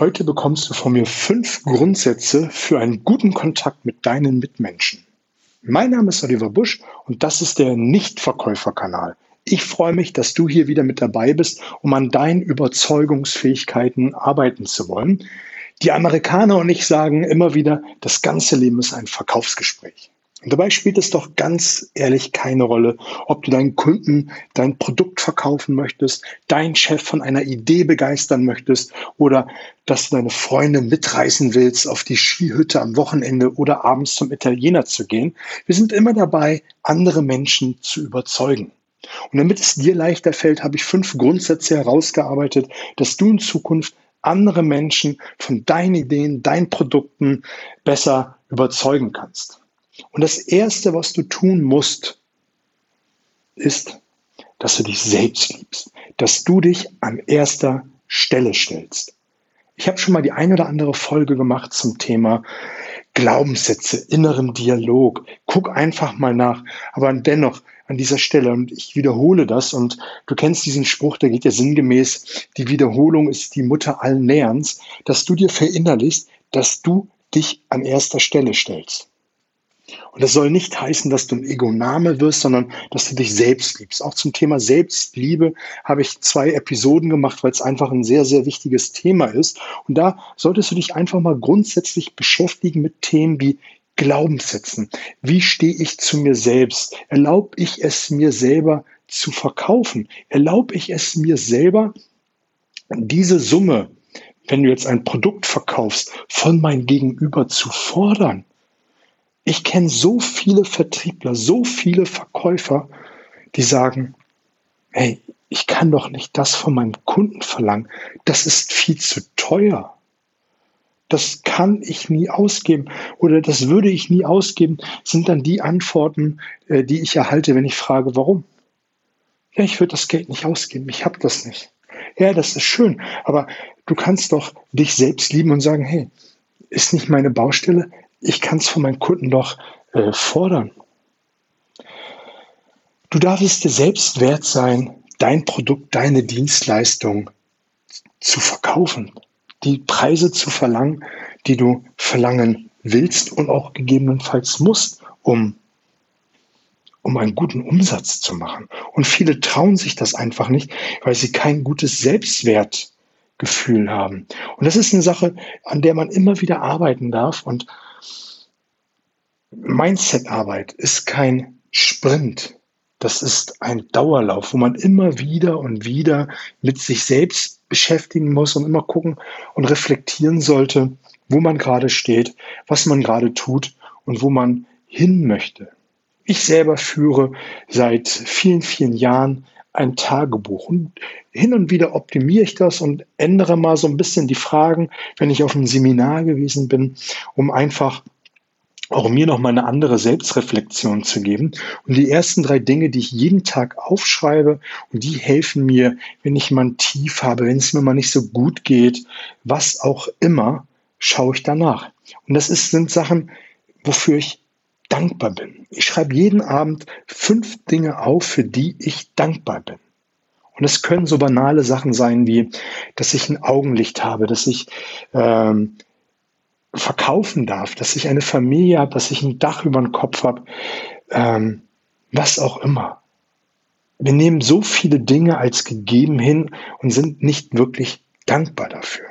Heute bekommst du von mir fünf Grundsätze für einen guten Kontakt mit deinen Mitmenschen. Mein Name ist Oliver Busch und das ist der Nichtverkäuferkanal. Ich freue mich, dass du hier wieder mit dabei bist, um an deinen Überzeugungsfähigkeiten arbeiten zu wollen. Die Amerikaner und ich sagen immer wieder, das ganze Leben ist ein Verkaufsgespräch. Und dabei spielt es doch ganz ehrlich keine Rolle, ob du deinen Kunden dein Produkt verkaufen möchtest, deinen Chef von einer Idee begeistern möchtest oder dass du deine Freunde mitreißen willst, auf die Skihütte am Wochenende oder abends zum Italiener zu gehen. Wir sind immer dabei, andere Menschen zu überzeugen. Und damit es dir leichter fällt, habe ich fünf Grundsätze herausgearbeitet, dass du in Zukunft andere Menschen von deinen Ideen, deinen Produkten besser überzeugen kannst. Und das Erste, was du tun musst, ist, dass du dich selbst liebst, dass du dich an erster Stelle stellst. Ich habe schon mal die eine oder andere Folge gemacht zum Thema Glaubenssätze, inneren Dialog. Guck einfach mal nach. Aber dennoch an dieser Stelle, und ich wiederhole das, und du kennst diesen Spruch, der geht ja sinngemäß, die Wiederholung ist die Mutter allen Lernens, dass du dir verinnerlichst, dass du dich an erster Stelle stellst. Und das soll nicht heißen, dass du ein Ego-Name wirst, sondern dass du dich selbst liebst. Auch zum Thema Selbstliebe habe ich zwei Episoden gemacht, weil es einfach ein sehr, sehr wichtiges Thema ist. Und da solltest du dich einfach mal grundsätzlich beschäftigen mit Themen wie Glaubenssätzen. Wie stehe ich zu mir selbst? Erlaube ich es mir selber zu verkaufen? Erlaube ich es mir selber, diese Summe, wenn du jetzt ein Produkt verkaufst, von meinem Gegenüber zu fordern? Ich kenne so viele Vertriebler, so viele Verkäufer, die sagen, hey, ich kann doch nicht das von meinem Kunden verlangen. Das ist viel zu teuer. Das kann ich nie ausgeben oder das würde ich nie ausgeben, sind dann die Antworten, äh, die ich erhalte, wenn ich frage, warum. Ja, ich würde das Geld nicht ausgeben, ich habe das nicht. Ja, das ist schön, aber du kannst doch dich selbst lieben und sagen, hey, ist nicht meine Baustelle, ich kann es von meinen Kunden doch äh, fordern. Du darfst dir selbst wert sein, dein Produkt, deine Dienstleistung zu verkaufen, die Preise zu verlangen, die du verlangen willst und auch gegebenenfalls musst, um, um einen guten Umsatz zu machen. Und viele trauen sich das einfach nicht, weil sie kein gutes Selbstwertgefühl haben. Und das ist eine Sache, an der man immer wieder arbeiten darf. Und Mindset-Arbeit ist kein Sprint. Das ist ein Dauerlauf, wo man immer wieder und wieder mit sich selbst beschäftigen muss und immer gucken und reflektieren sollte, wo man gerade steht, was man gerade tut und wo man hin möchte. Ich selber führe seit vielen, vielen Jahren ein Tagebuch und hin und wieder optimiere ich das und ändere mal so ein bisschen die Fragen, wenn ich auf einem Seminar gewesen bin, um einfach auch mir noch mal eine andere Selbstreflexion zu geben. Und die ersten drei Dinge, die ich jeden Tag aufschreibe, und die helfen mir, wenn ich mal ein Tief habe, wenn es mir mal nicht so gut geht, was auch immer, schaue ich danach. Und das ist, sind Sachen, wofür ich dankbar bin. Ich schreibe jeden Abend fünf Dinge auf, für die ich dankbar bin. Und es können so banale Sachen sein wie, dass ich ein Augenlicht habe, dass ich ähm, verkaufen darf, dass ich eine Familie habe, dass ich ein Dach über den Kopf habe, ähm, was auch immer. Wir nehmen so viele Dinge als gegeben hin und sind nicht wirklich dankbar dafür.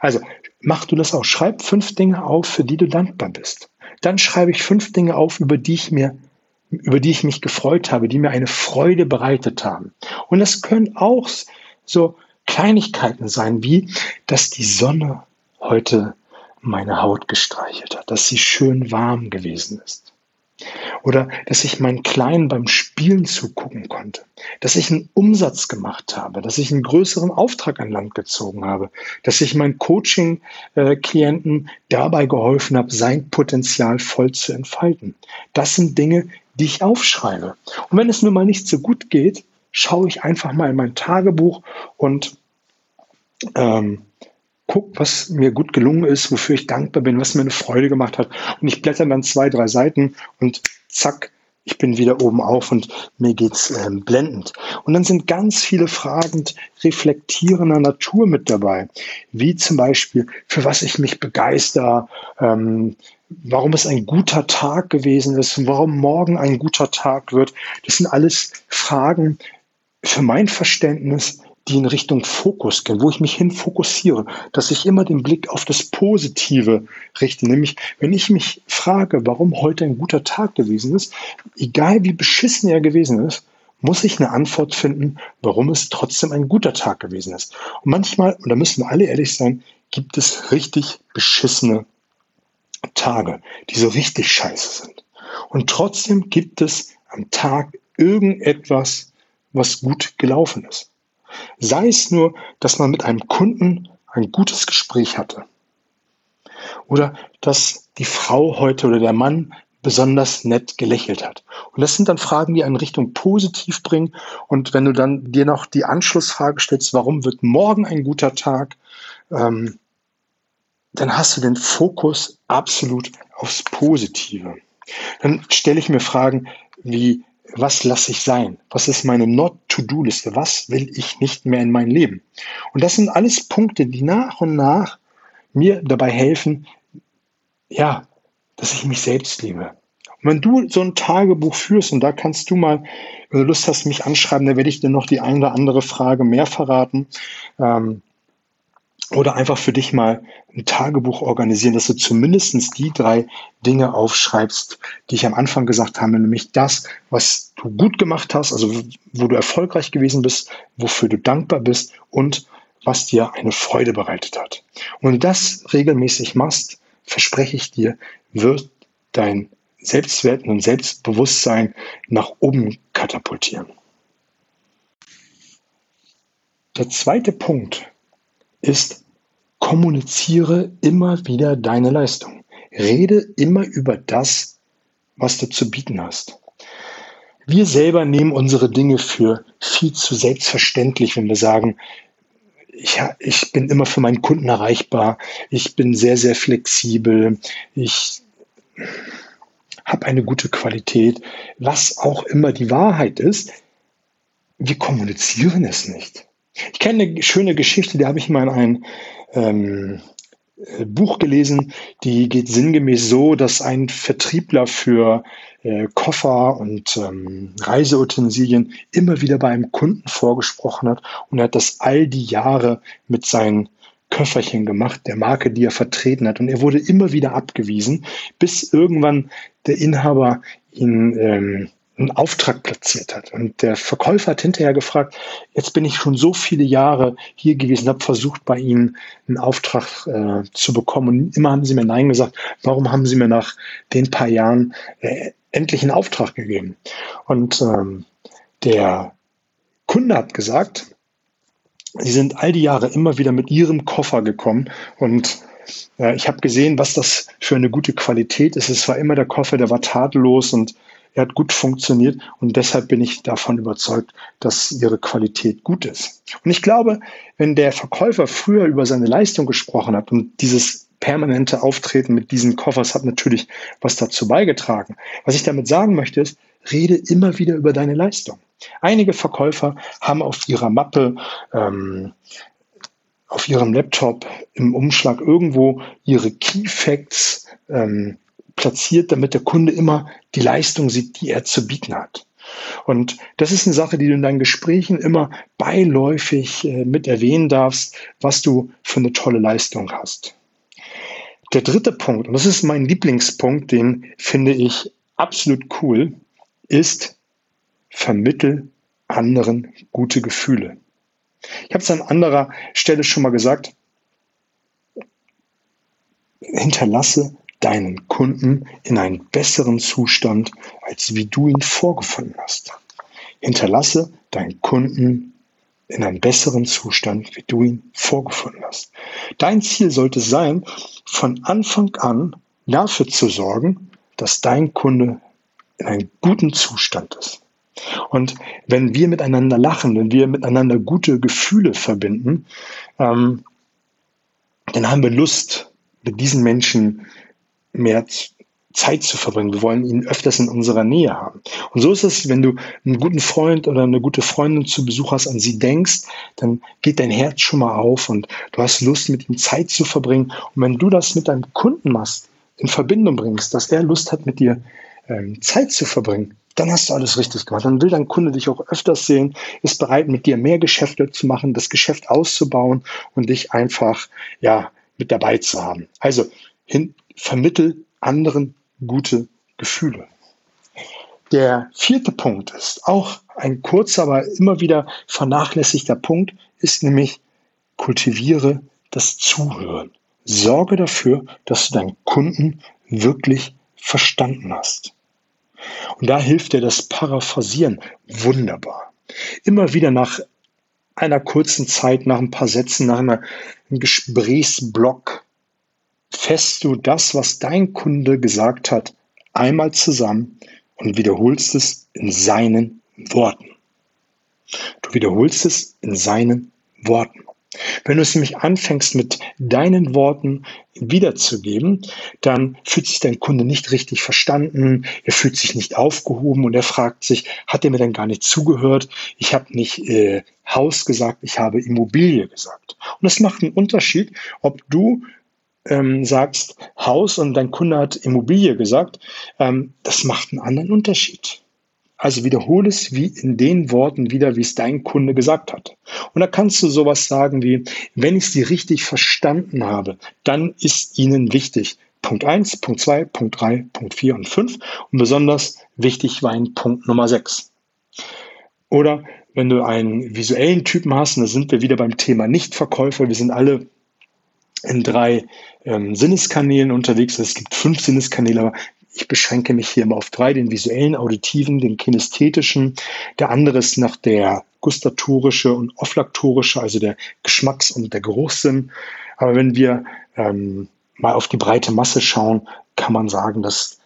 Also mach du das auch. Schreib fünf Dinge auf, für die du dankbar bist. Dann schreibe ich fünf Dinge auf, über die ich mir über die ich mich gefreut habe, die mir eine Freude bereitet haben. Und das können auch so Kleinigkeiten sein, wie dass die Sonne heute meine Haut gestreichelt hat, dass sie schön warm gewesen ist. Oder dass ich meinen Kleinen beim Spielen zugucken konnte, dass ich einen Umsatz gemacht habe, dass ich einen größeren Auftrag an Land gezogen habe, dass ich meinen Coaching-Klienten dabei geholfen habe, sein Potenzial voll zu entfalten. Das sind Dinge, die ich aufschreibe. Und wenn es mir mal nicht so gut geht, schaue ich einfach mal in mein Tagebuch und ähm, guck, was mir gut gelungen ist, wofür ich dankbar bin, was mir eine Freude gemacht hat. Und ich blätter dann zwei, drei Seiten und zack, ich bin wieder oben auf und mir geht's ähm, blendend. Und dann sind ganz viele Fragen reflektierender Natur mit dabei, wie zum Beispiel, für was ich mich begeister, ähm, warum es ein guter Tag gewesen ist, warum morgen ein guter Tag wird. Das sind alles Fragen für mein Verständnis, die in Richtung Fokus gehen, wo ich mich hin fokussiere, dass ich immer den Blick auf das Positive richte. Nämlich, wenn ich mich frage, warum heute ein guter Tag gewesen ist, egal wie beschissen er gewesen ist, muss ich eine Antwort finden, warum es trotzdem ein guter Tag gewesen ist. Und manchmal, und da müssen wir alle ehrlich sein, gibt es richtig beschissene Tage, die so richtig scheiße sind. Und trotzdem gibt es am Tag irgendetwas, was gut gelaufen ist. Sei es nur, dass man mit einem Kunden ein gutes Gespräch hatte. Oder dass die Frau heute oder der Mann besonders nett gelächelt hat. Und das sind dann Fragen, die einen Richtung positiv bringen. Und wenn du dann dir noch die Anschlussfrage stellst, warum wird morgen ein guter Tag, ähm, dann hast du den Fokus absolut aufs Positive. Dann stelle ich mir Fragen wie, was lasse ich sein? Was ist meine Not-to-Do-Liste? Was will ich nicht mehr in mein Leben? Und das sind alles Punkte, die nach und nach mir dabei helfen, ja, dass ich mich selbst liebe. Und wenn du so ein Tagebuch führst, und da kannst du mal, wenn du Lust hast, mich anschreiben, dann werde ich dir noch die eine oder andere Frage mehr verraten. Ähm, oder einfach für dich mal ein Tagebuch organisieren, dass du zumindest die drei Dinge aufschreibst, die ich am Anfang gesagt habe, nämlich das, was du gut gemacht hast, also wo du erfolgreich gewesen bist, wofür du dankbar bist und was dir eine Freude bereitet hat. Und wenn du das regelmäßig machst, verspreche ich dir, wird dein Selbstwert und Selbstbewusstsein nach oben katapultieren. Der zweite Punkt ist, kommuniziere immer wieder deine Leistung. Rede immer über das, was du zu bieten hast. Wir selber nehmen unsere Dinge für viel zu selbstverständlich, wenn wir sagen, ich, ich bin immer für meinen Kunden erreichbar, ich bin sehr, sehr flexibel, ich habe eine gute Qualität, was auch immer die Wahrheit ist, wir kommunizieren es nicht. Ich kenne eine schöne Geschichte, die habe ich mal in einem ähm, äh, Buch gelesen, die geht sinngemäß so, dass ein Vertriebler für äh, Koffer und ähm, Reiseutensilien immer wieder bei einem Kunden vorgesprochen hat und er hat das all die Jahre mit seinen Köfferchen gemacht, der Marke, die er vertreten hat. Und er wurde immer wieder abgewiesen, bis irgendwann der Inhaber ihn ähm, einen Auftrag platziert hat. Und der Verkäufer hat hinterher gefragt, jetzt bin ich schon so viele Jahre hier gewesen, habe versucht, bei Ihnen einen Auftrag äh, zu bekommen. Und immer haben Sie mir Nein gesagt. Warum haben Sie mir nach den paar Jahren äh, endlich einen Auftrag gegeben? Und ähm, der Kunde hat gesagt, Sie sind all die Jahre immer wieder mit Ihrem Koffer gekommen und äh, ich habe gesehen, was das für eine gute Qualität ist. Es war immer der Koffer, der war tadellos und er hat gut funktioniert und deshalb bin ich davon überzeugt, dass ihre Qualität gut ist. Und ich glaube, wenn der Verkäufer früher über seine Leistung gesprochen hat und dieses permanente Auftreten mit diesen Koffers hat natürlich was dazu beigetragen. Was ich damit sagen möchte ist, rede immer wieder über deine Leistung. Einige Verkäufer haben auf ihrer Mappe ähm, auf ihrem Laptop im Umschlag irgendwo ihre Key Facts ähm, platziert, damit der Kunde immer die Leistung sieht, die er zu bieten hat. Und das ist eine Sache, die du in deinen Gesprächen immer beiläufig äh, mit erwähnen darfst, was du für eine tolle Leistung hast. Der dritte Punkt, und das ist mein Lieblingspunkt, den finde ich absolut cool, ist vermittel anderen gute Gefühle. Ich habe es an anderer Stelle schon mal gesagt, hinterlasse deinen Kunden in einen besseren Zustand, als wie du ihn vorgefunden hast. Hinterlasse deinen Kunden in einen besseren Zustand, wie du ihn vorgefunden hast. Dein Ziel sollte sein, von Anfang an dafür zu sorgen, dass dein Kunde in einem guten Zustand ist. Und wenn wir miteinander lachen, wenn wir miteinander gute Gefühle verbinden, ähm, dann haben wir Lust, mit diesen Menschen mehr Zeit zu verbringen. Wir wollen ihn öfters in unserer Nähe haben. Und so ist es, wenn du einen guten Freund oder eine gute Freundin zu Besuch hast, an sie denkst, dann geht dein Herz schon mal auf und du hast Lust, mit ihm Zeit zu verbringen. Und wenn du das mit deinem Kunden machst, in Verbindung bringst, dass er Lust hat, mit dir ähm, Zeit zu verbringen, dann hast du alles richtig gemacht. Dann will dein Kunde dich auch öfters sehen, ist bereit, mit dir mehr Geschäfte zu machen, das Geschäft auszubauen und dich einfach, ja, mit dabei zu haben. Also, hin, vermittel anderen gute Gefühle. Der vierte Punkt ist auch ein kurzer, aber immer wieder vernachlässigter Punkt, ist nämlich kultiviere das Zuhören. Sorge dafür, dass du deinen Kunden wirklich verstanden hast. Und da hilft dir das Paraphrasieren wunderbar. Immer wieder nach einer kurzen Zeit, nach ein paar Sätzen, nach einem Gesprächsblock fässt du das, was dein Kunde gesagt hat, einmal zusammen und wiederholst es in seinen Worten. Du wiederholst es in seinen Worten. Wenn du es nämlich anfängst, mit deinen Worten wiederzugeben, dann fühlt sich dein Kunde nicht richtig verstanden, er fühlt sich nicht aufgehoben und er fragt sich, hat er mir denn gar nicht zugehört? Ich habe nicht äh, Haus gesagt, ich habe Immobilie gesagt. Und das macht einen Unterschied, ob du ähm, sagst Haus und dein Kunde hat Immobilie gesagt. Ähm, das macht einen anderen Unterschied. Also wiederhole es wie in den Worten wieder, wie es dein Kunde gesagt hat. Und da kannst du sowas sagen wie, wenn ich sie richtig verstanden habe, dann ist ihnen wichtig. Punkt 1, Punkt 2, Punkt 3, Punkt 4 und 5. Und besonders wichtig war ein Punkt Nummer 6. Oder wenn du einen visuellen Typen hast, und da sind wir wieder beim Thema Nichtverkäufer, wir sind alle in drei ähm, Sinneskanälen unterwegs. Es gibt fünf Sinneskanäle, aber ich beschränke mich hier immer auf drei, den visuellen, auditiven, den kinästhetischen. Der andere ist noch der gustatorische und olfaktorische, also der Geschmacks- und der Geruchssinn. Aber wenn wir ähm, mal auf die breite Masse schauen, kann man sagen, dass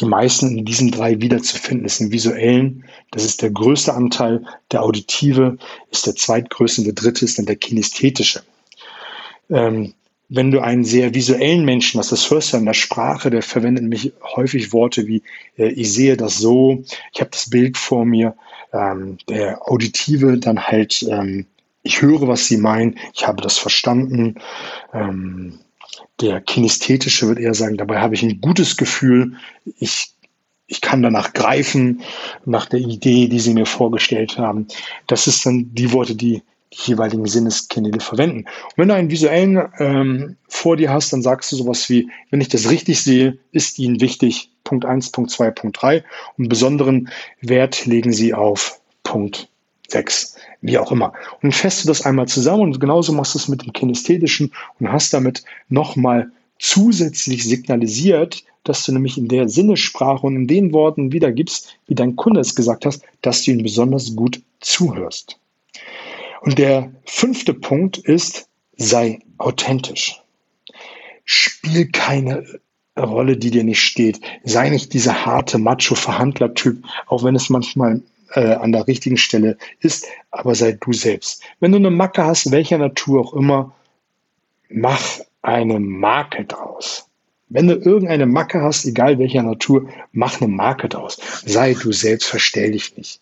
die meisten in diesen drei wiederzufinden. Im visuellen, das ist der größte Anteil, der auditive ist der zweitgrößte und der dritte ist dann der kinästhetische. Ähm, wenn du einen sehr visuellen Menschen hast, das hörst du in der Sprache, der verwendet nämlich häufig Worte wie äh, ich sehe das so, ich habe das Bild vor mir, ähm, der Auditive dann halt ähm, ich höre, was sie meinen, ich habe das verstanden. Ähm, der Kinästhetische wird eher sagen, dabei habe ich ein gutes Gefühl, ich, ich kann danach greifen, nach der Idee, die sie mir vorgestellt haben. Das ist dann die Worte, die die jeweiligen Sinneskanäle verwenden. Und wenn du einen visuellen ähm, vor dir hast, dann sagst du sowas wie, wenn ich das richtig sehe, ist Ihnen wichtig Punkt 1, Punkt 2, Punkt 3 und besonderen Wert legen Sie auf Punkt 6, wie auch immer. Und fässt du das einmal zusammen und genauso machst du es mit dem Kinästhetischen und hast damit nochmal zusätzlich signalisiert, dass du nämlich in der Sinnesprache und in den Worten wiedergibst, wie dein Kunde es gesagt hast, dass du ihm besonders gut zuhörst. Und der fünfte Punkt ist, sei authentisch. Spiel keine Rolle, die dir nicht steht. Sei nicht dieser harte Macho-Verhandler-Typ, auch wenn es manchmal äh, an der richtigen Stelle ist, aber sei du selbst. Wenn du eine Macke hast, welcher Natur auch immer, mach eine Marke draus. Wenn du irgendeine Macke hast, egal welcher Natur, mach eine Marke draus. Sei du selbst, verstell dich nicht.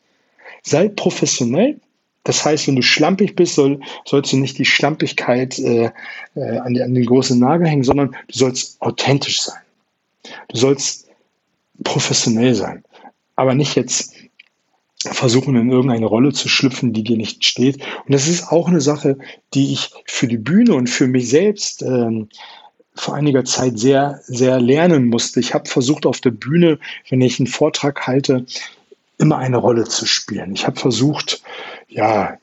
Sei professionell, das heißt, wenn du schlampig bist, soll, sollst du nicht die Schlampigkeit äh, äh, an, an den großen Nagel hängen, sondern du sollst authentisch sein. Du sollst professionell sein, aber nicht jetzt versuchen, in irgendeine Rolle zu schlüpfen, die dir nicht steht. Und das ist auch eine Sache, die ich für die Bühne und für mich selbst ähm, vor einiger Zeit sehr, sehr lernen musste. Ich habe versucht, auf der Bühne, wenn ich einen Vortrag halte, immer eine Rolle zu spielen. Ich habe versucht, ja,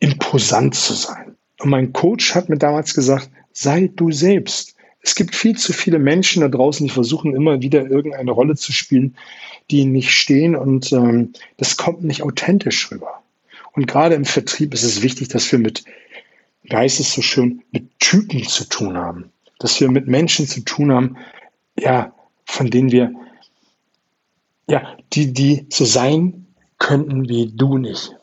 imposant zu sein. Und mein Coach hat mir damals gesagt, sei du selbst. Es gibt viel zu viele Menschen da draußen, die versuchen immer wieder irgendeine Rolle zu spielen, die nicht stehen und ähm, das kommt nicht authentisch rüber. Und gerade im Vertrieb ist es wichtig, dass wir mit, Geist ist so schön, mit Typen zu tun haben. Dass wir mit Menschen zu tun haben, ja, von denen wir, ja, die, die so sein könnten wie du nicht.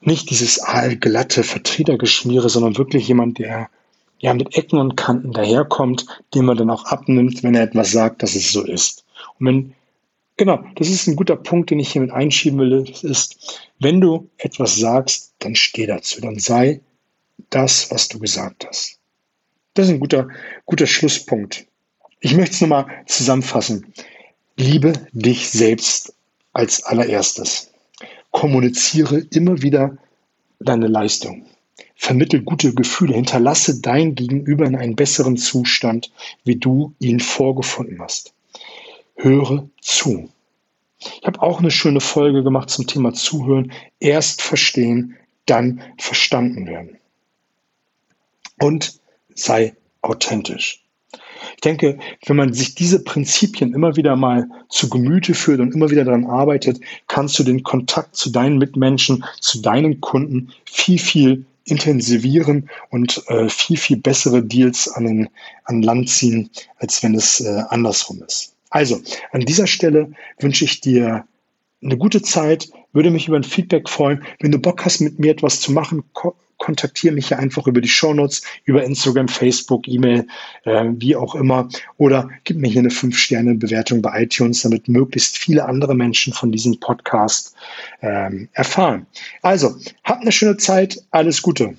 Nicht dieses aalglatte Vertretergeschmiere, sondern wirklich jemand, der ja mit Ecken und Kanten daherkommt, dem man dann auch abnimmt, wenn er etwas sagt, dass es so ist. Und wenn Genau, das ist ein guter Punkt, den ich hier mit einschieben will. Das ist, wenn du etwas sagst, dann steh dazu, dann sei das, was du gesagt hast. Das ist ein guter, guter Schlusspunkt. Ich möchte es nochmal zusammenfassen. Liebe dich selbst als allererstes. Kommuniziere immer wieder deine Leistung. Vermittel gute Gefühle. Hinterlasse dein Gegenüber in einen besseren Zustand, wie du ihn vorgefunden hast höre zu. Ich habe auch eine schöne Folge gemacht zum Thema Zuhören. Erst verstehen, dann verstanden werden. Und sei authentisch. Ich denke, wenn man sich diese Prinzipien immer wieder mal zu Gemüte führt und immer wieder daran arbeitet, kannst du den Kontakt zu deinen Mitmenschen, zu deinen Kunden viel, viel intensivieren und äh, viel, viel bessere Deals an, den, an Land ziehen, als wenn es äh, andersrum ist. Also, an dieser Stelle wünsche ich dir eine gute Zeit, würde mich über ein Feedback freuen. Wenn du Bock hast, mit mir etwas zu machen, ko kontaktiere mich ja einfach über die Shownotes, über Instagram, Facebook, E-Mail, äh, wie auch immer. Oder gib mir hier eine 5-Sterne-Bewertung bei iTunes, damit möglichst viele andere Menschen von diesem Podcast ähm, erfahren. Also, habt eine schöne Zeit, alles Gute.